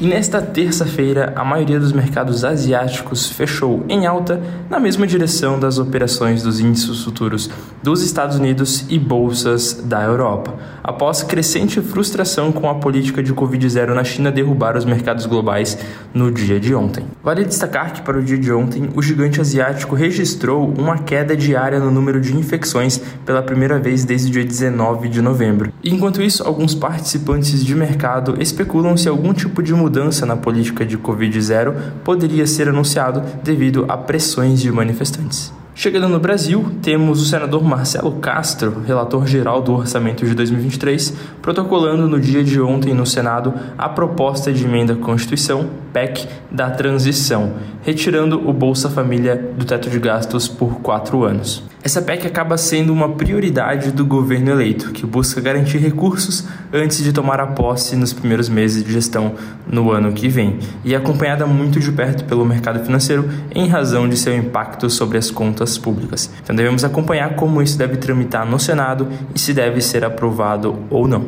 E nesta terça-feira, a maioria dos mercados asiáticos fechou em alta na mesma direção das operações dos índices futuros dos Estados Unidos e bolsas da Europa, após crescente frustração com a política de Covid-0 na China derrubar os mercados globais no dia de ontem. Vale destacar que, para o dia de ontem, o gigante asiático registrou uma queda diária no número de infecções pela primeira vez desde o dia 19 de novembro. Enquanto isso, alguns participantes de mercado especulam se algum tipo de mudança mudança na política de Covid-0 poderia ser anunciado devido a pressões de manifestantes. Chegando no Brasil, temos o senador Marcelo Castro, relator geral do orçamento de 2023, protocolando no dia de ontem no Senado a proposta de emenda à Constituição, PEC, da transição, retirando o Bolsa Família do teto de gastos por quatro anos. Essa PEC acaba sendo uma prioridade do governo eleito, que busca garantir recursos antes de tomar a posse nos primeiros meses de gestão no ano que vem, e é acompanhada muito de perto pelo mercado financeiro em razão de seu impacto sobre as contas públicas. Então devemos acompanhar como isso deve tramitar no Senado e se deve ser aprovado ou não.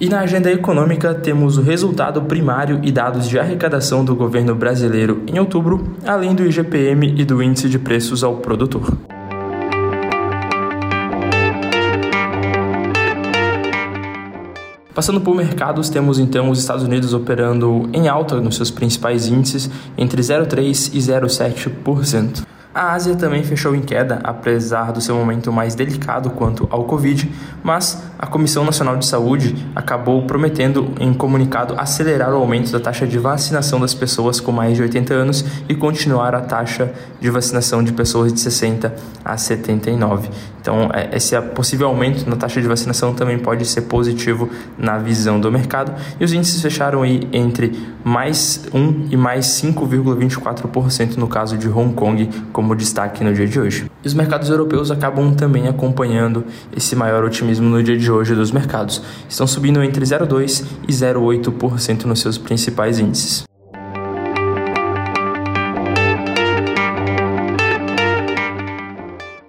E na agenda econômica temos o resultado primário e dados de arrecadação do governo brasileiro em outubro, além do IGPM e do índice de preços ao produtor. Passando por mercados, temos então os Estados Unidos operando em alta nos seus principais índices, entre 0,3% e 0,7%. A Ásia também fechou em queda, apesar do seu momento mais delicado quanto ao Covid, mas a Comissão Nacional de Saúde acabou prometendo em comunicado acelerar o aumento da taxa de vacinação das pessoas com mais de 80 anos e continuar a taxa de vacinação de pessoas de 60 a 79. Então, é, esse possível aumento na taxa de vacinação também pode ser positivo na visão do mercado. E os índices fecharam aí entre mais 1 e mais 5,24% no caso de Hong Kong, como destaque no dia de hoje. E os mercados europeus acabam também acompanhando esse maior otimismo no dia de hoje dos mercados. Estão subindo entre 0,2% e 0,8% nos seus principais índices.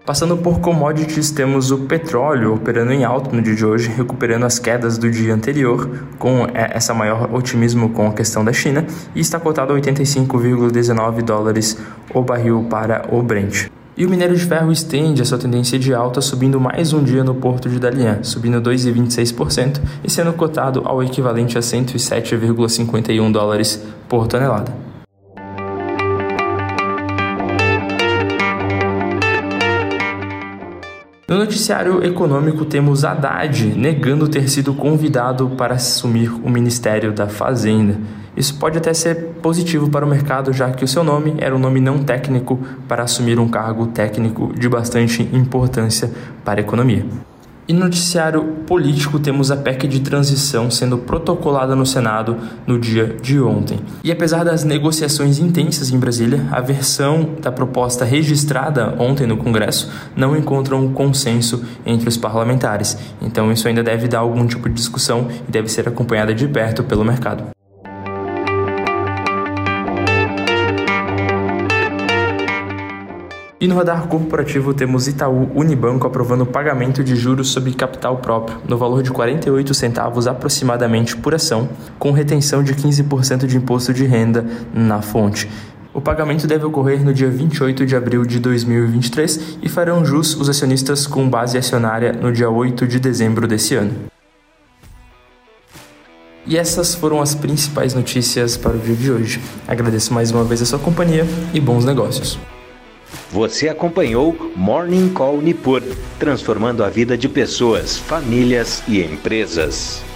Passando por commodities, temos o petróleo operando em alto no dia de hoje, recuperando as quedas do dia anterior, com é, essa maior otimismo com a questão da China, e está cotado a 85,19 dólares o barril para o Brent. E o minério de ferro estende a sua tendência de alta, subindo mais um dia no porto de Dalian, subindo 2,26% e sendo cotado ao equivalente a 107,51 dólares por tonelada. No noticiário econômico temos Haddad negando ter sido convidado para assumir o Ministério da Fazenda. Isso pode até ser positivo para o mercado, já que o seu nome era um nome não técnico para assumir um cargo técnico de bastante importância para a economia. E no noticiário político temos a PEC de transição sendo protocolada no Senado no dia de ontem. E apesar das negociações intensas em Brasília, a versão da proposta registrada ontem no Congresso não encontra um consenso entre os parlamentares. Então isso ainda deve dar algum tipo de discussão e deve ser acompanhada de perto pelo mercado. E no radar corporativo temos Itaú Unibanco aprovando o pagamento de juros sobre capital próprio, no valor de 48 centavos aproximadamente por ação, com retenção de 15% de imposto de renda na fonte. O pagamento deve ocorrer no dia 28 de abril de 2023 e farão jus os acionistas com base acionária no dia 8 de dezembro desse ano. E essas foram as principais notícias para o dia de hoje. Agradeço mais uma vez a sua companhia e bons negócios. Você acompanhou Morning Call Nipur, transformando a vida de pessoas, famílias e empresas.